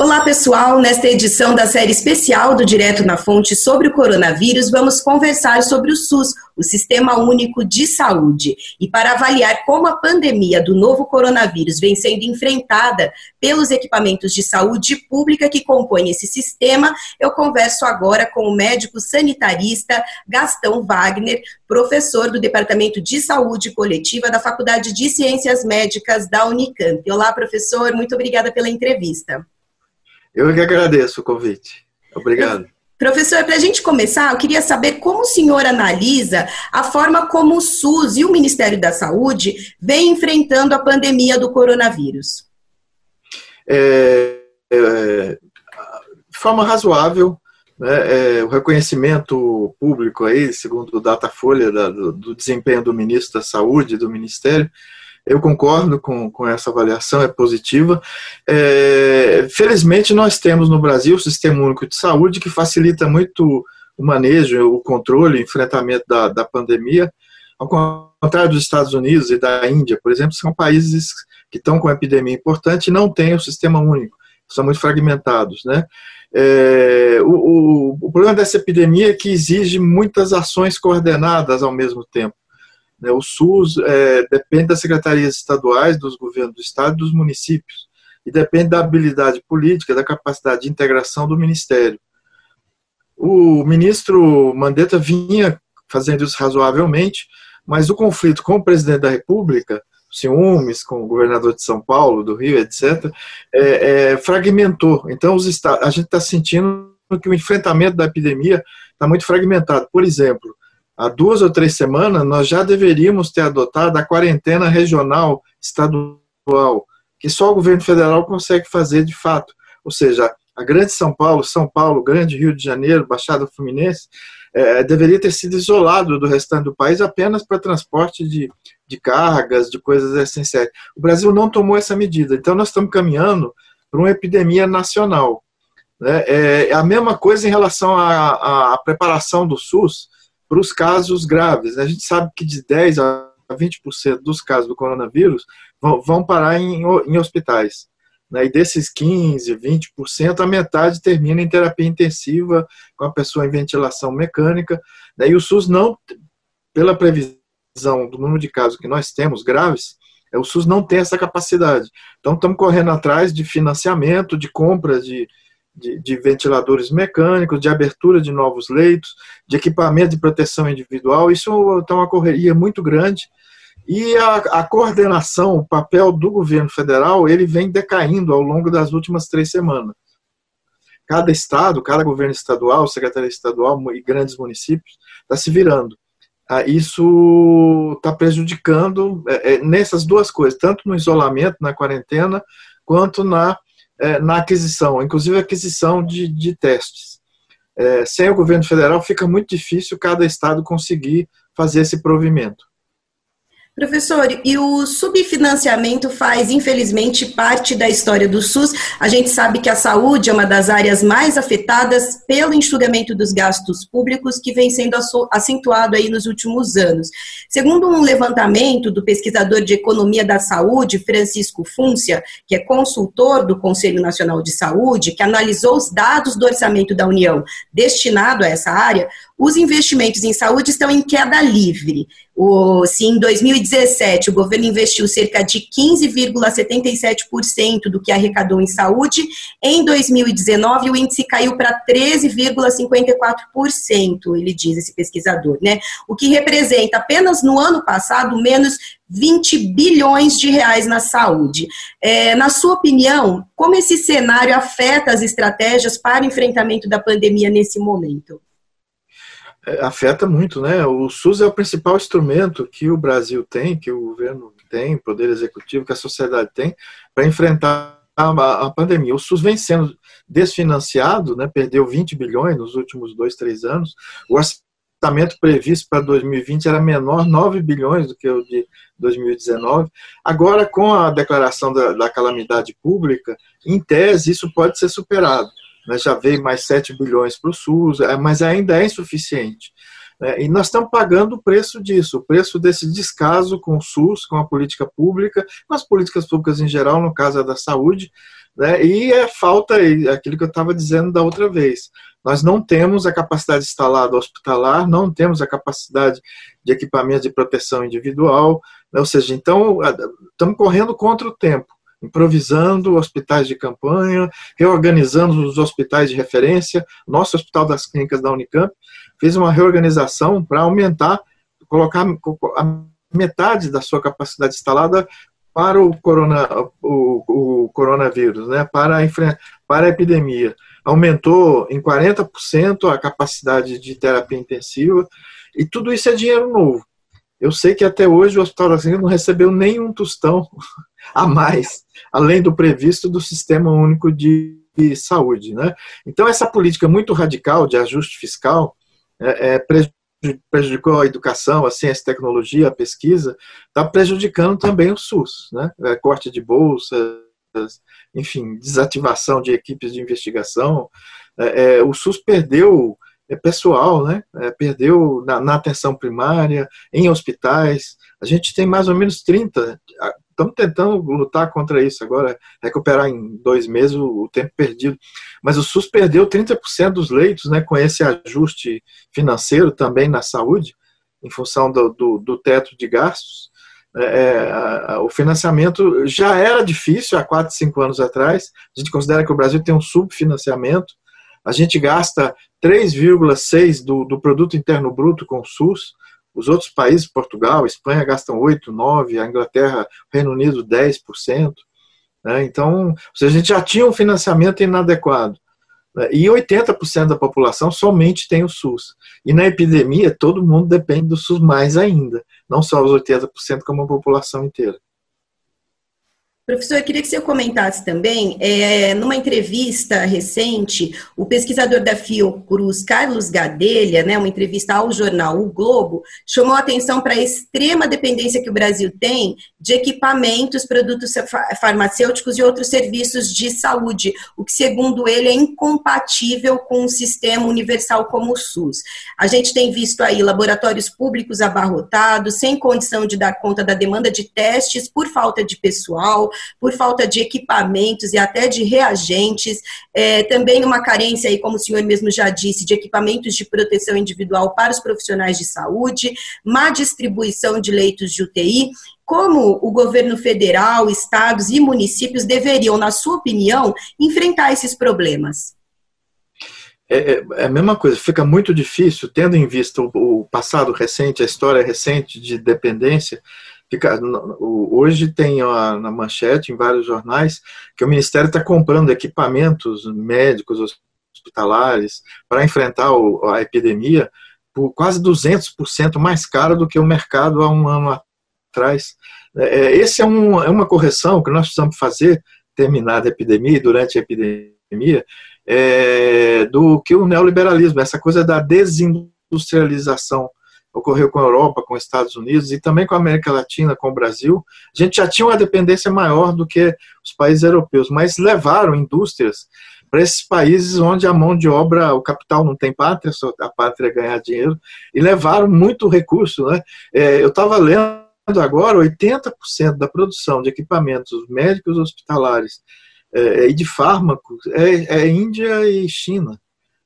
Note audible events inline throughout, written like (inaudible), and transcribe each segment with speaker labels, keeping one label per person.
Speaker 1: Olá, pessoal! Nesta edição da série especial do Direto na Fonte sobre o coronavírus, vamos conversar sobre o SUS, o Sistema Único de Saúde. E para avaliar como a pandemia do novo coronavírus vem sendo enfrentada pelos equipamentos de saúde pública que compõem esse sistema, eu converso agora com o médico sanitarista Gastão Wagner, professor do Departamento de Saúde Coletiva da Faculdade de Ciências Médicas da Unicamp. Olá, professor, muito obrigada pela entrevista.
Speaker 2: Eu que agradeço o convite. Obrigado.
Speaker 1: Professor, para a gente começar, eu queria saber como o senhor analisa a forma como o SUS e o Ministério da Saúde vêm enfrentando a pandemia do coronavírus.
Speaker 2: É, é, de forma razoável, né, é, o reconhecimento público aí, segundo o Datafolha, da, do, do desempenho do ministro da Saúde, do Ministério, eu concordo com, com essa avaliação, é positiva. É, felizmente, nós temos no Brasil o Sistema Único de Saúde, que facilita muito o manejo, o controle, o enfrentamento da, da pandemia. Ao contrário dos Estados Unidos e da Índia, por exemplo, são países que estão com epidemia importante e não têm o sistema único, são muito fragmentados. Né? É, o, o, o problema dessa epidemia é que exige muitas ações coordenadas ao mesmo tempo. Né? O SUS é, depende das secretarias estaduais, dos governos do estado e dos municípios, e depende da habilidade política, da capacidade de integração do ministério. O ministro Mandetta vinha fazendo isso razoavelmente, mas o conflito com o presidente da República, ciúmes com o governador de São Paulo, do Rio, etc., é, é, fragmentou. Então, os a gente está sentindo que o enfrentamento da epidemia está muito fragmentado. Por exemplo, há duas ou três semanas, nós já deveríamos ter adotado a quarentena regional estadual, que só o governo federal consegue fazer de fato. Ou seja, a Grande São Paulo, São Paulo, Grande Rio de Janeiro, Baixada Fluminense, é, deveria ter sido isolado do restante do país apenas para transporte de, de cargas, de coisas essenciais. O Brasil não tomou essa medida, então nós estamos caminhando para uma epidemia nacional. Né? É a mesma coisa em relação à preparação do SUS para os casos graves. A gente sabe que de 10 a 20% dos casos do coronavírus vão, vão parar em, em hospitais. Né? E desses 15, 20%, a metade termina em terapia intensiva, com a pessoa em ventilação mecânica. Né? E o SUS não, pela previsão do número de casos que nós temos graves, é, o SUS não tem essa capacidade. Então, estamos correndo atrás de financiamento, de compra de, de, de, ventiladores mecânicos, de abertura de novos leitos, de equipamento de proteção individual. Isso está uma correria muito grande. E a, a, coordenação, o papel do governo federal, ele vem decaindo ao longo das últimas três semanas. Cada estado, cada governo estadual, secretaria estadual e grandes municípios está se virando. Ah, isso está prejudicando é, é, nessas duas coisas, tanto no isolamento, na quarentena, quanto na é, na aquisição, inclusive aquisição de, de testes. É, sem o governo federal fica muito difícil cada estado conseguir fazer esse provimento.
Speaker 1: Professor, e o subfinanciamento faz, infelizmente, parte da história do SUS. A gente sabe que a saúde é uma das áreas mais afetadas pelo enxugamento dos gastos públicos que vem sendo acentuado aí nos últimos anos. Segundo um levantamento do pesquisador de economia da saúde, Francisco Fúncia, que é consultor do Conselho Nacional de Saúde, que analisou os dados do orçamento da União destinado a essa área, os investimentos em saúde estão em queda livre. O, se em 2017 o governo investiu cerca de 15,77% do que arrecadou em saúde, em 2019 o índice caiu para 13,54%, ele diz, esse pesquisador, né? O que representa apenas no ano passado menos 20 bilhões de reais na saúde. É, na sua opinião, como esse cenário afeta as estratégias para enfrentamento da pandemia nesse momento?
Speaker 2: É, afeta muito, né? O SUS é o principal instrumento que o Brasil tem, que o governo tem, o poder executivo, que a sociedade tem, para enfrentar a, a, pandemia. O SUS vem sendo desfinanciado, né? Perdeu 20 bilhões nos últimos dois, três anos. O orçamento previsto para 2020 era menor, 9 bilhões do que o de 2019. Agora, com a declaração da, da calamidade pública, em tese, isso pode ser superado né, já veio mais 7 bilhões para o SUS, é, mas ainda é insuficiente. Né, e nós estamos pagando o preço disso, o preço desse descaso com o SUS, com a política pública, com as políticas públicas em geral, no caso é da saúde, Né? E é falta, aquilo que eu estava dizendo da outra vez, nós não temos a capacidade instalada hospitalar, não temos a capacidade de equipamento de proteção individual, né? ou seja, então estamos correndo contra o tempo, improvisando hospitais de campanha, reorganizando os hospitais de referência. Nosso Hospital das Clínicas da Unicamp fez uma reorganização para aumentar, colocar a metade da sua capacidade instalada para o, corona, o, o coronavírus, né, para, a, para a epidemia. Aumentou em 40% a capacidade de terapia intensiva, e tudo isso é dinheiro novo. Eu sei que até hoje o Hospital das Clínicas não recebeu nenhum tostão a mais, além do previsto do Sistema Único de Saúde. Né? Então, essa política muito radical de ajuste fiscal é, é, prejudicou a educação, a ciência, a tecnologia, a pesquisa, está prejudicando também o SUS, né? É, corte de bolsas, enfim, desativação de equipes de investigação. É, é, o SUS perdeu é, pessoal, né? É, perdeu na, na, atenção primária, em hospitais. A gente tem mais ou menos 30 estamos tentando lutar contra isso agora, recuperar em dois meses o, tempo perdido. Mas o SUS perdeu 30% dos leitos né, com esse ajuste financeiro também na saúde, em função do, do, do teto de gastos. É, é a, o financiamento já era difícil há 4, 5 anos atrás. A gente considera que o Brasil tem um subfinanciamento. A gente gasta 3,6% do, do produto interno bruto com o SUS. Os outros países, Portugal, Espanha, gastam 8, 9, a Inglaterra, Reino Unido, 10%. Né? Então, a gente já tinha um financiamento inadequado. Né? E 80% da população somente tem o SUS. E na epidemia, todo mundo depende do SUS mais ainda, não só os 80%, como a população inteira.
Speaker 1: Professor, eu queria que você comentasse também, é, numa entrevista recente, o pesquisador da Fiocruz, Carlos Gadelha, né, uma entrevista ao jornal O Globo, chamou atenção para a extrema dependência que o Brasil tem de equipamentos, produtos farmacêuticos e outros serviços de saúde, o que, segundo ele, é incompatível com um sistema universal como o SUS. A gente tem visto aí laboratórios públicos abarrotados, sem condição de dar conta da demanda de testes por falta de pessoal, por falta de equipamentos e até de reagentes, é, também uma carência aí, como o senhor mesmo já disse, de equipamentos de proteção individual para os profissionais de saúde, má distribuição de leitos de UTI, como o governo federal, estados e municípios deveriam, na sua opinião, enfrentar esses problemas?
Speaker 2: É, é, é, a mesma coisa, fica muito difícil, tendo em vista o, o passado recente, a história recente de dependência, Fica, hoje tem na manchete, em vários jornais, que o Ministério está comprando equipamentos médicos, hospitalares, para enfrentar a epidemia por quase 200% mais caro do que o mercado há um ano atrás. É, é, esse é, um, é uma correção que nós precisamos fazer, terminada a epidemia e durante a epidemia, é, do que o neoliberalismo, essa coisa da desindustrialização ocorreu com a Europa, com os Estados Unidos e também com a América Latina, com o Brasil. A gente já tinha uma dependência maior do que os países europeus, mas levaram indústrias para esses países onde a mão de obra, o capital não tem pátria, só a pátria é ganhar dinheiro, e levaram muito recurso. Né? É, eu estava lendo agora, 80% da produção de equipamentos médicos hospitalares é, e de fármacos é, é Índia e China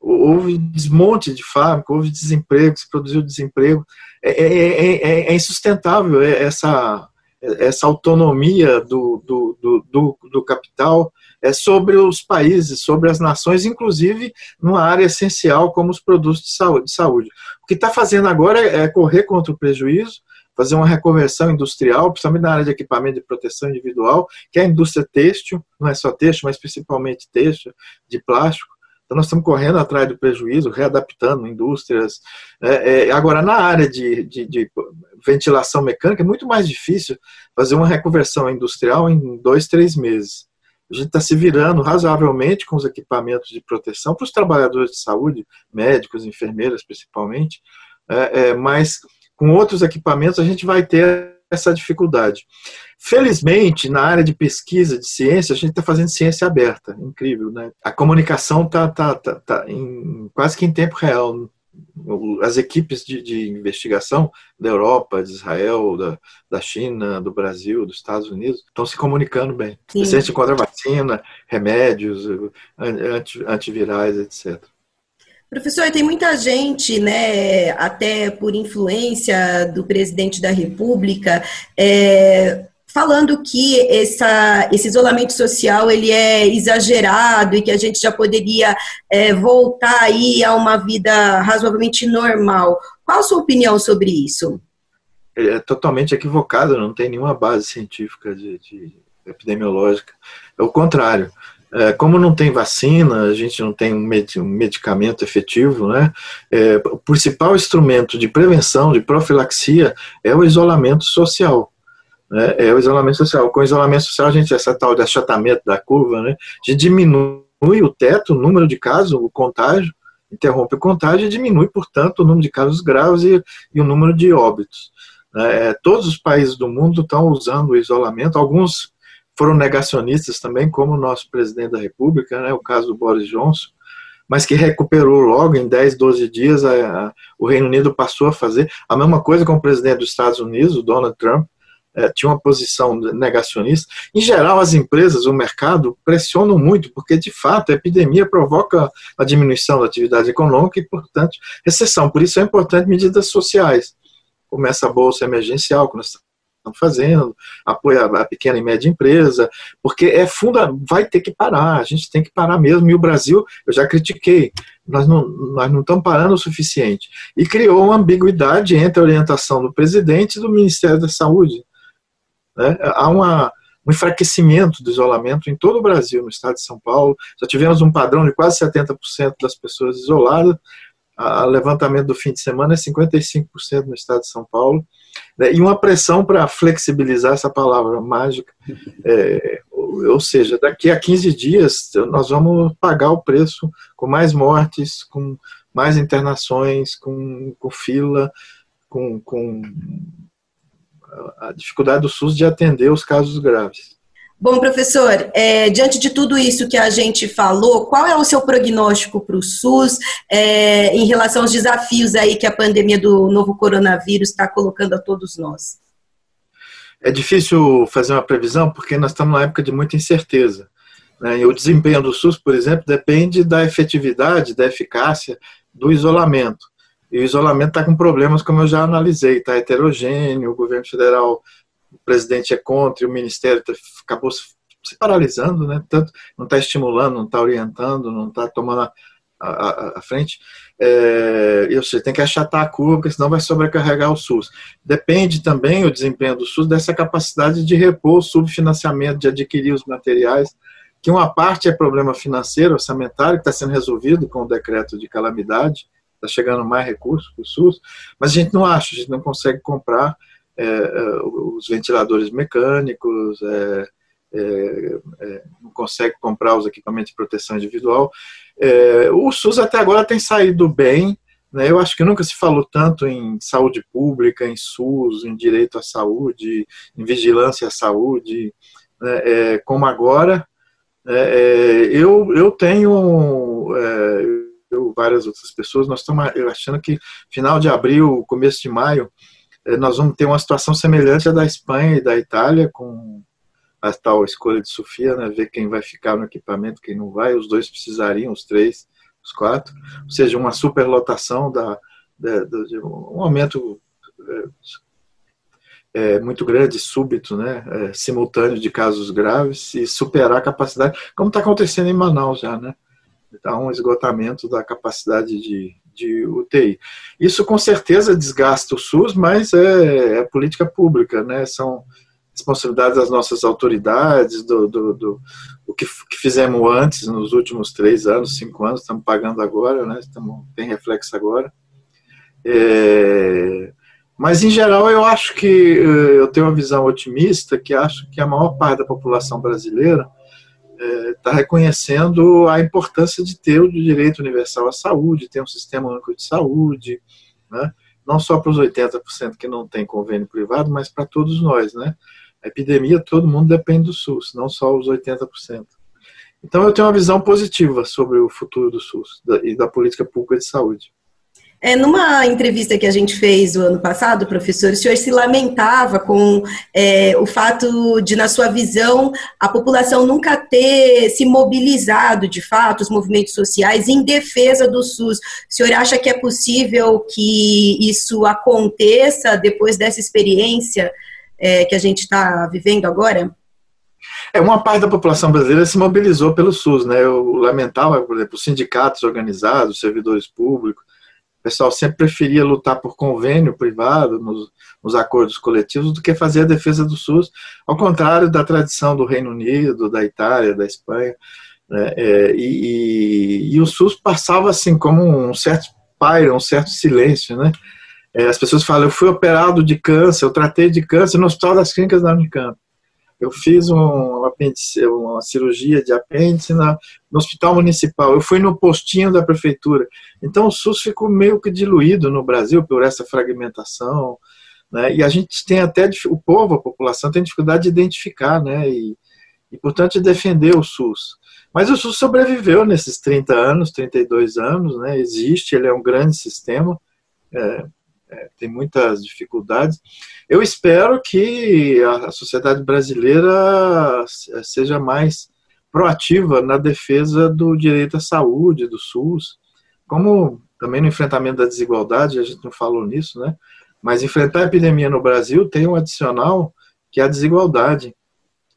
Speaker 2: houve desmonte de fábrica, houve desemprego, se produziu desemprego. É, é, é, é insustentável essa, essa autonomia do, do, do, do, capital é sobre os países, sobre as nações, inclusive numa área essencial como os produtos de saúde. De saúde. O que está fazendo agora é correr contra o prejuízo, fazer uma reconversão industrial, principalmente na área de equipamento de proteção individual, que é a indústria têxtil, não é só têxtil, mas principalmente têxtil, de plástico, então, nós estamos correndo atrás do prejuízo, readaptando indústrias. É, é, agora, na área de, de, de, ventilação mecânica, é muito mais difícil fazer uma reconversão industrial em dois, três meses. A gente está se virando razoavelmente com os equipamentos de proteção para os trabalhadores de saúde, médicos, enfermeiras principalmente, é, é mas com outros equipamentos a gente vai ter essa dificuldade. Felizmente, na área de pesquisa de ciência, a gente está fazendo ciência aberta, incrível, né? A comunicação está tá, tá, tá em, quase que em tempo real. as equipes de, de, investigação da Europa, de Israel, da, da China, do Brasil, dos Estados Unidos, estão se comunicando bem. Sim. Gente encontra vacina, remédios, anti, antivirais, etc.
Speaker 1: Professor, tem muita gente, né, até por influência do presidente da República, é, falando que essa, esse isolamento social ele é exagerado e que a gente já poderia é, voltar aí a uma vida razoavelmente normal. Qual a sua opinião sobre isso?
Speaker 2: É totalmente equivocado, não tem nenhuma base científica de, de epidemiológica. É o contrário. É, como não tem vacina, a gente não tem um, medicamento efetivo, né? É, o principal instrumento de prevenção, de profilaxia, é o isolamento social né, é o isolamento social. Com o isolamento social, a gente, essa tal de achatamento da curva, né, a gente diminui o teto, o número de casos, o contágio, interrompe o contágio e diminui, portanto, o número de casos graves e, e o número de óbitos. É, todos os países do mundo estão usando o isolamento, alguns foram negacionistas também, como o nosso presidente da República, né, o caso do Boris Johnson, mas que recuperou logo em 10, 12 dias, a, a, o Reino Unido passou a fazer a mesma coisa com o presidente dos Estados Unidos, o Donald Trump, é, tinha uma posição negacionista. Em geral, as empresas, o mercado, pressionam muito, porque de fato a epidemia provoca a diminuição da atividade econômica e, portanto, recessão. Por isso é importante medidas sociais. Começa a bolsa emergencial, que nós estamos fazendo, apoio à pequena e média empresa, porque é funda, vai ter que parar, a gente tem que parar mesmo. E o Brasil, eu já critiquei, nós não, nós não estamos parando o suficiente. E criou uma ambiguidade entre a orientação do presidente e do Ministério da Saúde. Né? Há uma, um enfraquecimento do isolamento em todo o Brasil, no estado de São Paulo. Já tivemos um padrão de quase 70% das pessoas isoladas. O levantamento do fim de semana é 55% no estado de São Paulo. Né? E uma pressão para flexibilizar essa palavra mágica. É, ou seja, daqui a 15 dias nós vamos pagar o preço com mais mortes, com mais internações, com, com fila, com, com a dificuldade do SUS de atender os casos graves.
Speaker 1: Bom, professor, é, diante de tudo isso que a gente falou, qual é o seu prognóstico para o SUS é, em relação aos desafios aí que a pandemia do novo coronavírus está colocando a todos nós?
Speaker 2: É difícil fazer uma previsão porque nós estamos numa época de muita incerteza. Né? O desempenho do SUS, por exemplo, depende da efetividade, da eficácia do isolamento. E o isolamento está com problemas, como eu já analisei, está heterogêneo, o governo federal, o presidente é contra, e o ministério tá, acabou se paralisando, né? Tanto não está estimulando, não está orientando, não está tomando a, a, a frente. É, e você tem que achatar a curva, porque senão vai sobrecarregar o SUS. Depende também o desempenho do SUS dessa capacidade de repor o subfinanciamento, de adquirir os materiais, que uma parte é problema financeiro, orçamentário, que está sendo resolvido com o decreto de calamidade, está chegando mais recursos para o SUS, mas a gente não acha, a gente não consegue comprar os ventiladores mecânicos, é, é, é, não consegue comprar os equipamentos de proteção individual. É, o SUS até agora tem saído bem, né, eu acho que nunca se falou tanto em saúde pública, em SUS, em direito à saúde, em vigilância à saúde, né, como agora. eu, eu tenho eu, várias outras pessoas, nós estamos achando que final de abril, começo de maio, nós vamos ter uma situação semelhante à da Espanha e da Itália, com a tal escolha de Sofia, né, ver quem vai ficar no equipamento, quem não vai, os dois precisariam, os três, os quatro, ou seja, uma superlotação, da, da, da um aumento é, é, muito grande, súbito, né, é, simultâneo de casos graves e superar a capacidade, como está acontecendo em Manaus já, né, há um esgotamento da capacidade de, de UTI. Isso com certeza desgasta o SUS, mas é, é política pública, né? São responsabilidades das nossas autoridades, do, do, do, do que, que, fizemos antes, nos últimos três anos, cinco anos, estamos pagando agora, né? Estamos, tem reflexo agora. É, mas, em geral, eu acho que eu tenho uma visão otimista, que acho que a maior parte da população brasileira está é, reconhecendo a importância de ter o direito universal à saúde, ter um sistema único de saúde, né? não só para os 80% que não tem convênio privado, mas para todos nós. Né? A epidemia, todo mundo depende do SUS, não só os 80%. Então, eu tenho uma visão positiva sobre o futuro do SUS e da política pública de saúde.
Speaker 1: É, numa entrevista que a gente fez o ano passado, professor, o senhor se lamentava com é, o fato de, na sua visão, a população nunca ter se mobilizado, de fato, os movimentos sociais em defesa do SUS. O senhor acha que é possível que isso aconteça depois dessa experiência é, que a gente está vivendo agora?
Speaker 2: É, uma parte da população brasileira se mobilizou pelo SUS, né? Eu lamentava, por exemplo, os sindicatos organizados, servidores públicos, pessoal sempre preferia lutar por convênio privado nos, nos, acordos coletivos do que fazer a defesa do SUS, ao contrário da tradição do Reino Unido, da Itália, da Espanha. Né? É, e, e, e, o SUS passava assim como um certo pairo, um certo silêncio. Né? É, as pessoas falam, eu fui operado de câncer, eu tratei de câncer no Hospital das Clínicas da Unicamp. Eu fiz um apêndice, uma cirurgia de apêndice na, no hospital municipal. Eu fui no postinho da prefeitura. Então o SUS ficou meio que diluído no Brasil por essa fragmentação. Né? E a gente tem até, o povo, a população, tem dificuldade de identificar né? e, portanto, de defender o SUS. Mas o SUS sobreviveu nesses 30 anos, 32 anos, né? existe, ele é um grande sistema. É, tem muitas dificuldades. Eu espero que a sociedade brasileira seja mais proativa na defesa do direito à saúde, do SUS, como também no enfrentamento da desigualdade, a gente não falou nisso, né? Mas enfrentar a epidemia no Brasil tem um adicional que é a desigualdade.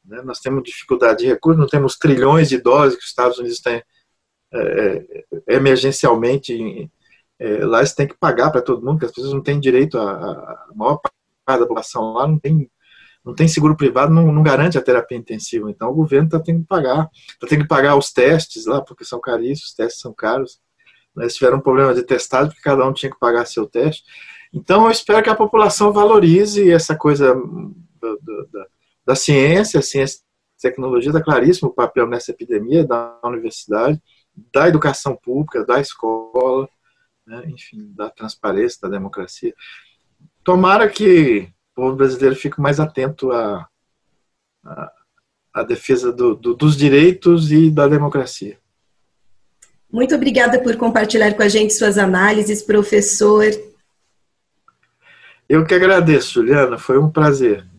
Speaker 2: Né? Nós temos dificuldade de recursos, não temos trilhões de doses que os Estados Unidos têm é emergencialmente é, lá eles têm que pagar para todo mundo, que as pessoas não têm direito a, a maior parte da população lá não tem não tem seguro privado, não, não garante a terapia intensiva. Então o governo está tendo que pagar, está tendo que pagar os testes lá, porque são caríssimos, os testes são caros. Eles tiveram um problema de testagem, porque cada um tinha que pagar seu teste. Então eu espero que a população valorize essa coisa da, da, da ciência, a ciência tecnologia, está claríssimo o papel nessa epidemia da universidade, da educação pública, da escola, né, enfim, da transparência, da democracia. Tomara que o povo brasileiro fique mais atento à, à, à defesa do, do, dos direitos e da democracia.
Speaker 1: Muito obrigada por compartilhar com a gente suas análises, professor.
Speaker 2: Eu que agradeço, Juliana, foi um prazer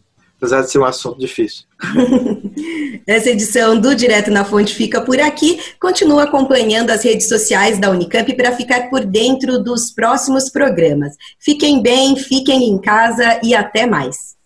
Speaker 2: apesar de ser um assunto difícil. (laughs)
Speaker 1: Essa edição do Direto na Fonte fica por aqui. Continua acompanhando as redes sociais da Unicamp para ficar por dentro dos próximos programas. Fiquem bem, fiquem em casa e até mais.